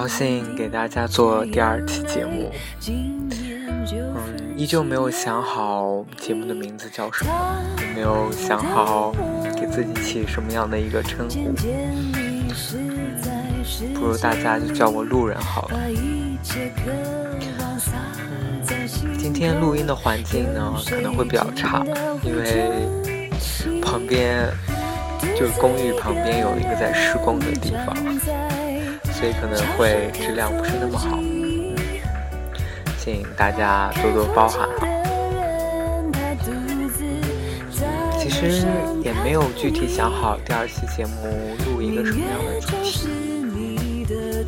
高兴给大家做第二期节目，嗯，依旧没有想好节目的名字叫什么，也没有想好给自己起什么样的一个称呼，不如大家就叫我路人好了。今天录音的环境呢可能会比较差，因为旁边就是公寓旁边有一个在施工的地方。所以可能会质量不是那么好，嗯请大家多多包涵哈。其实也没有具体想好第二期节目录一个什么样的主题。记得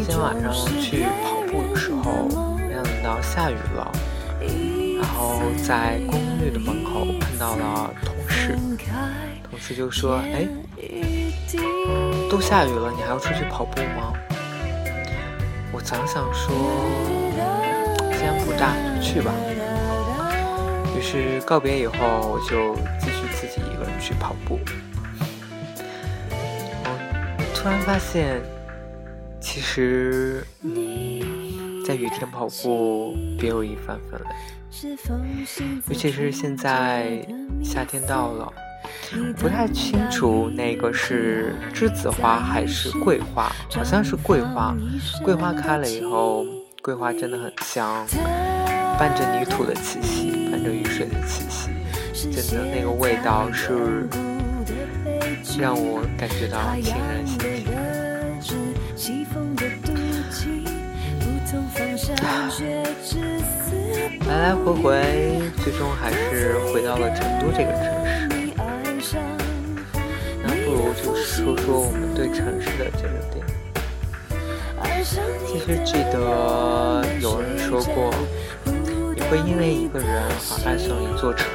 今天晚上去跑步的时候，没想到下雨了，然后在公寓的门口碰到了同事，同事就说：“哎。”都下雨了，你还要出去跑步吗？我想想说，先不大就去吧。于是告别以后，我就继续自己一个人去跑步。我突然发现，其实，在雨天跑步别有一番风味，尤其是现在夏天到了。不太清楚那个是栀子花还是桂花，好像是桂花。桂花开了以后，桂花真的很香，伴着泥土的气息，伴着雨水的气息，真的那个味道是让我感觉到沁人心脾。来来回回，最终还是回到了成都这个城就说说我们对城市的这个点。其实记得有人说过，你会因为一个人而爱上一座城，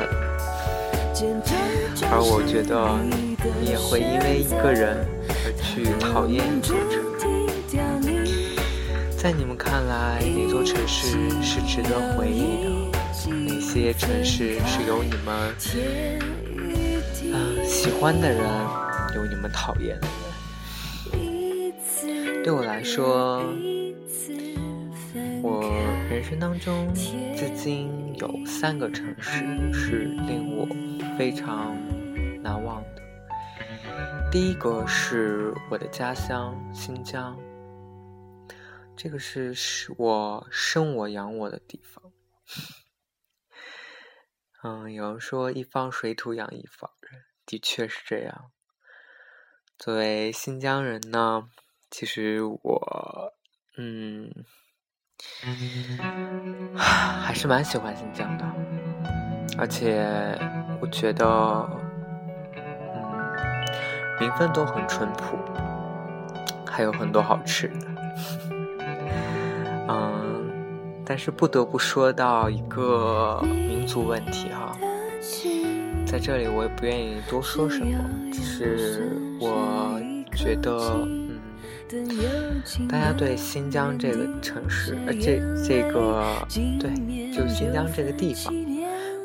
而我觉得你也会因为一个人而去讨厌一座城。在你们看来，哪座城市是值得回忆的？哪些城市是有你们嗯喜欢的人？有你们讨厌的人。对我来说，我人生当中至今有三个城市是令我非常难忘的。第一个是我的家乡新疆，这个是我生我养我的地方。嗯，有人说一方水土养一方人，的确是这样。作为新疆人呢，其实我，嗯，还是蛮喜欢新疆的，而且我觉得，嗯，民风都很淳朴，还有很多好吃的，嗯，但是不得不说到一个民族问题哈。在这里，我也不愿意多说什么，只是我觉得，嗯，大家对新疆这个城市，呃，这这个，对，就新疆这个地方，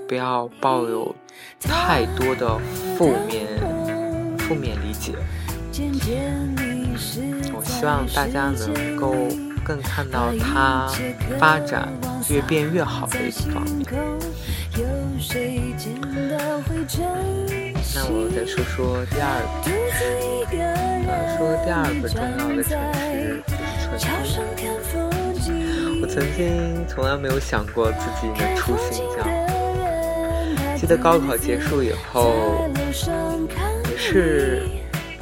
不要抱有太多的负面负面理解。我希望大家能够更看到它发展越变越好的一个方面。那我再说说第二个城市，呃，说第二个重要的城市就是成都。我曾经从来没有想过自己能出新疆。记得高考结束以后，也是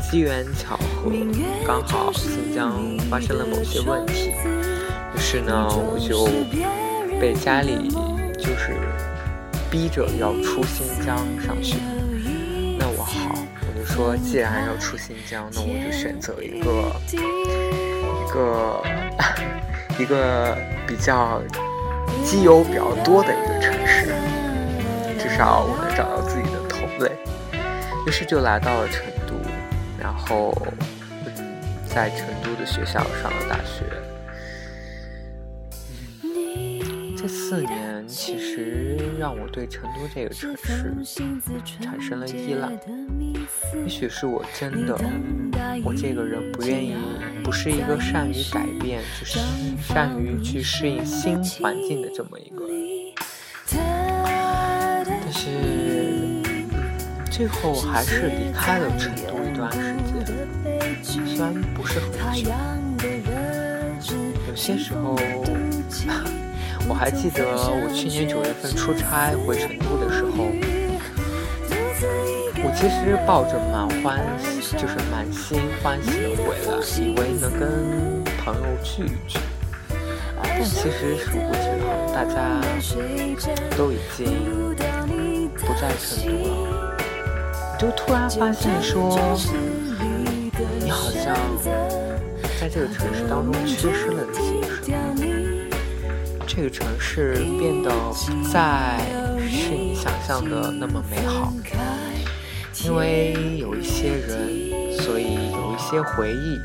机缘巧合，刚好新疆发生了某些问题，于是呢，我就被家里就是。逼着要出新疆上学，那我好，我就说，既然要出新疆，那我就选择一个一个 一个比较基友比较多的一个城市，至少我能找到自己的同类。于是就来到了成都，然后，在成都的学校上了大学。这四年其实让我对成都这个城市产生了依赖。也许是我真的，我这个人不愿意，不是一个善于改变，就是善于去适应新环境的这么一个人。但是最后还是离开了成都一段时间，虽然不是很久，有些时候。我还记得我去年九月份出差回成都的时候，我其实抱着满欢，就是满心欢喜的回来，以为能跟朋友聚一聚。但其实殊不知，大家都已经不在成都了。就突然发现说，你好像在这个城市当中缺失了些什么。这个城市变得不再是你想象的那么美好，因为有一些人，所以有一些回忆，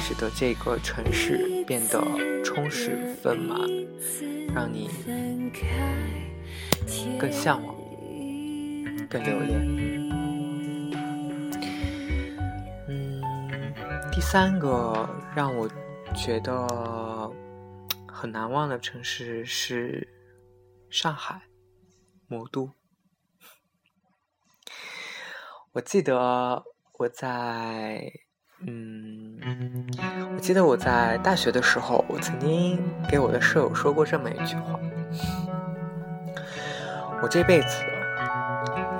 使得这个城市变得充实丰满，让你更向往，更留恋。嗯，第三个让我觉得。很难忘的城市是上海，魔都。我记得我在，嗯，我记得我在大学的时候，我曾经给我的舍友说过这么一句话：我这辈子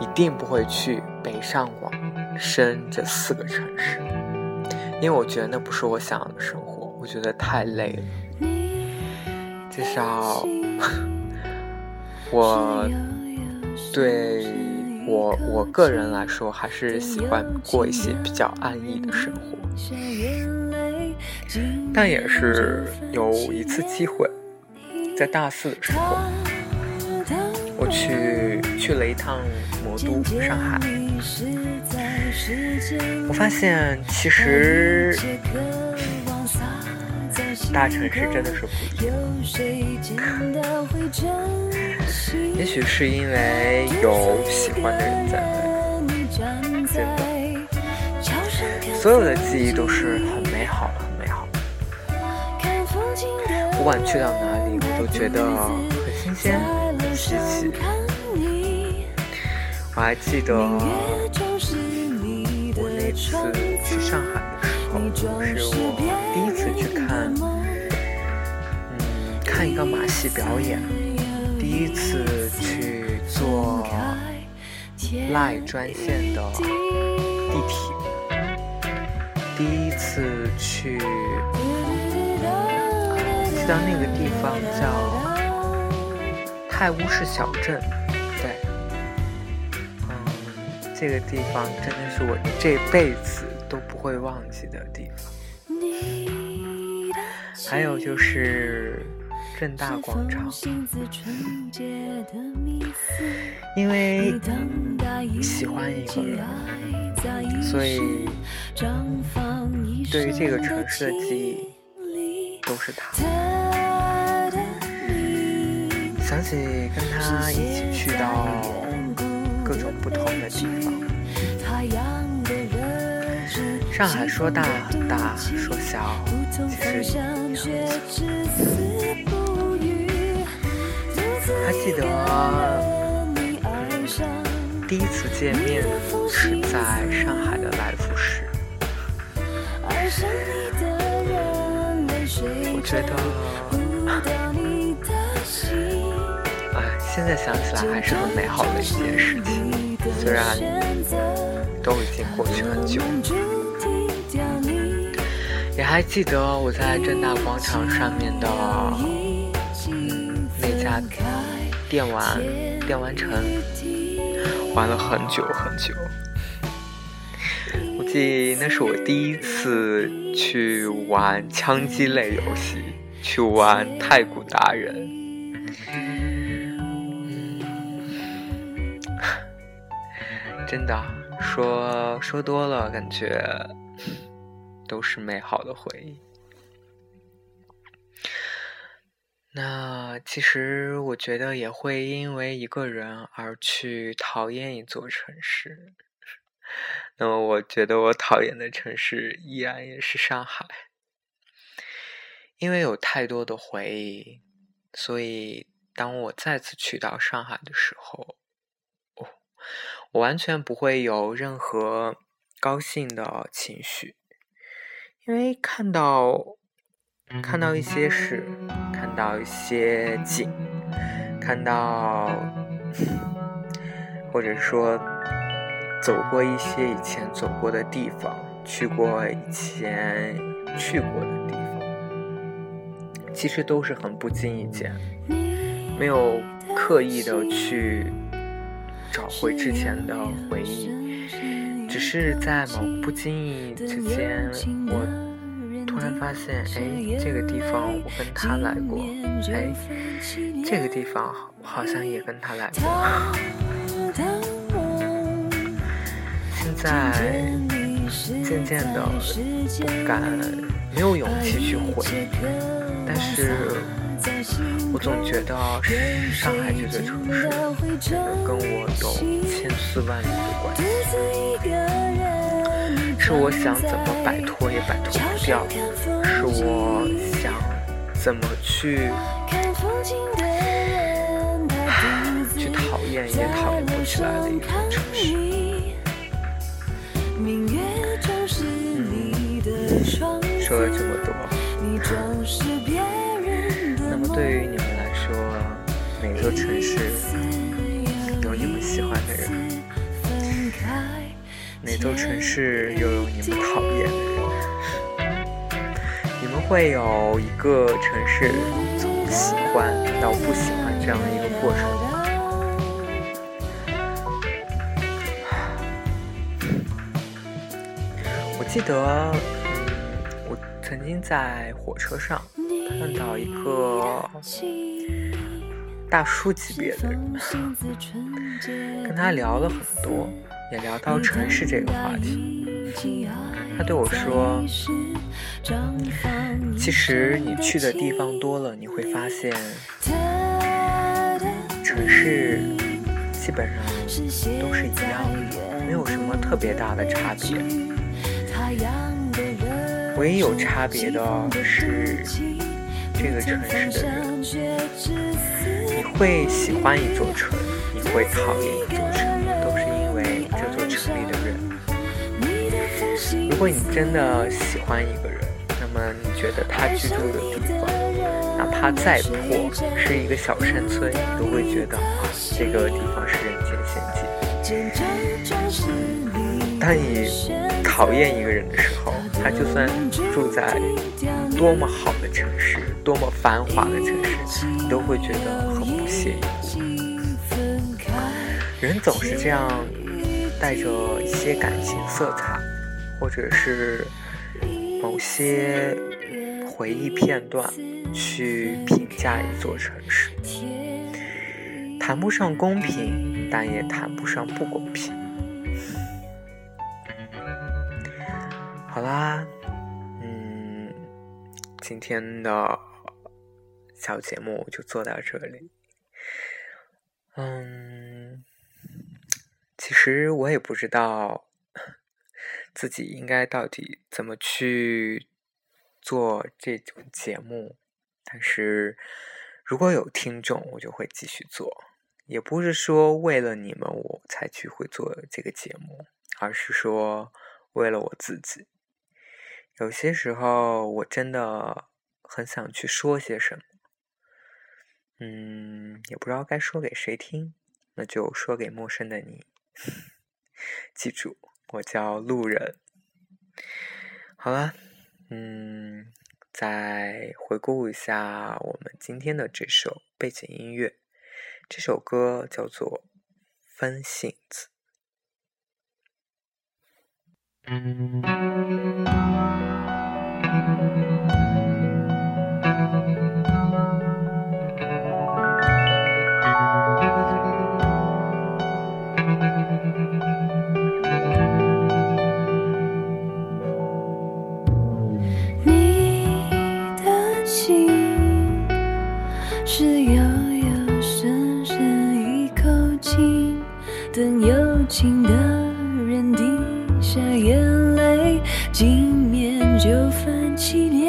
一定不会去北上广深这四个城市，因为我觉得那不是我想要的生活，我觉得太累了。至少，我对我我个人来说，还是喜欢过一些比较安逸的生活。但也是有一次机会，在大四的时候，我去去了一趟魔都上海，我发现其实。大城市真的是不一样，也许是因为有喜欢的人在那，真的，所有的记忆都是很美好的，很美好的。不管去到哪里，我都觉得很新鲜，很稀奇。我还记得我那次去上海候，是我第一次去看。嗯看一个马戏表演，第一次去坐赖专线的地铁，第一次去，记得那个地方叫泰晤士小镇，对，嗯，这个地方真的是我这辈子会忘记的地方，还有就是。正大广场，因为喜欢一个人，所以对于这个城市的记忆都是他。想起跟他一起去到各种不同的地方，上海说大大，说小其实也很小。还记得第一次见面是在上海的来福士，我觉得，哎，现在想起来还是很美好的一件事情，虽然都已经过去很久。也还记得我在正大广场上面的那家。电玩，电玩城，玩了很久很久。我记得那是我第一次去玩枪击类游戏，去玩太古达人。真的，说说多了，感觉都是美好的回忆。那其实我觉得也会因为一个人而去讨厌一座城市。那么我觉得我讨厌的城市依然也是上海，因为有太多的回忆，所以当我再次去到上海的时候，我完全不会有任何高兴的情绪，因为看到。看到一些事，看到一些景，看到，或者说走过一些以前走过的地方，去过以前去过的地方，其实都是很不经意间，没有刻意的去找回之前的回忆，只是在某不经意之间，我。突然发现，哎，这个地方我跟他来过，哎，这个地方好像也跟他来过。现在渐渐的不敢，没有勇气去回，但是我总觉得上海这座城市可能跟我有千丝万缕的关系。是我想怎么摆脱也摆脱不掉，是我想怎么去去讨厌也讨厌不起来的一座城市。嗯，说了这么多，对于你们来说，哪座城市有你们喜欢的人？哪座城市又有你们讨厌的人？你们会有一个城市从喜欢到不喜欢这样的一个过程吗？我记得，嗯我曾经在火车上看到一个大叔级别的人，跟他聊了很多。也聊到城市这个话题，他对我说：“其实你去的地方多了，你会发现，城市基本上都是一样的，没有什么特别大的差别。唯一有差别的是这个城市的人。你会喜欢一座城，你会讨厌一座城。”都是因为这座城里的人如果你真的喜欢一个人，那么你觉得他居住的地方，哪怕再破，是一个小山村，你都会觉得啊，这个地方是人间仙境。当你讨厌一个人的时候，他就算住在多么好的城市，多么繁华的城市，你都会觉得很不屑一顾。人总是这样，带着一些感情色彩。或者是某些回忆片段去评价一座城市，谈不上公平，但也谈不上不公平。好啦，今天的小节目就做到这里。嗯，其实我也不知道。自己应该到底怎么去做这种节目？但是如果有听众，我就会继续做。也不是说为了你们我才去会做这个节目，而是说为了我自己。有些时候我真的很想去说些什么，嗯，也不知道该说给谁听，那就说给陌生的你。记住。我叫路人。好了，嗯，再回顾一下我们今天的这首背景音乐，这首歌叫做《分信子》。你的心是遥遥深深一口气，等有情的人滴下眼泪，寂。起涟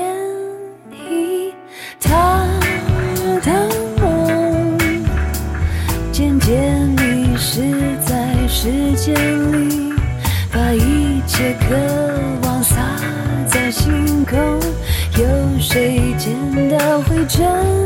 漪，他的梦渐渐迷失在时间里，把一切渴望洒在星空，有谁见到会真？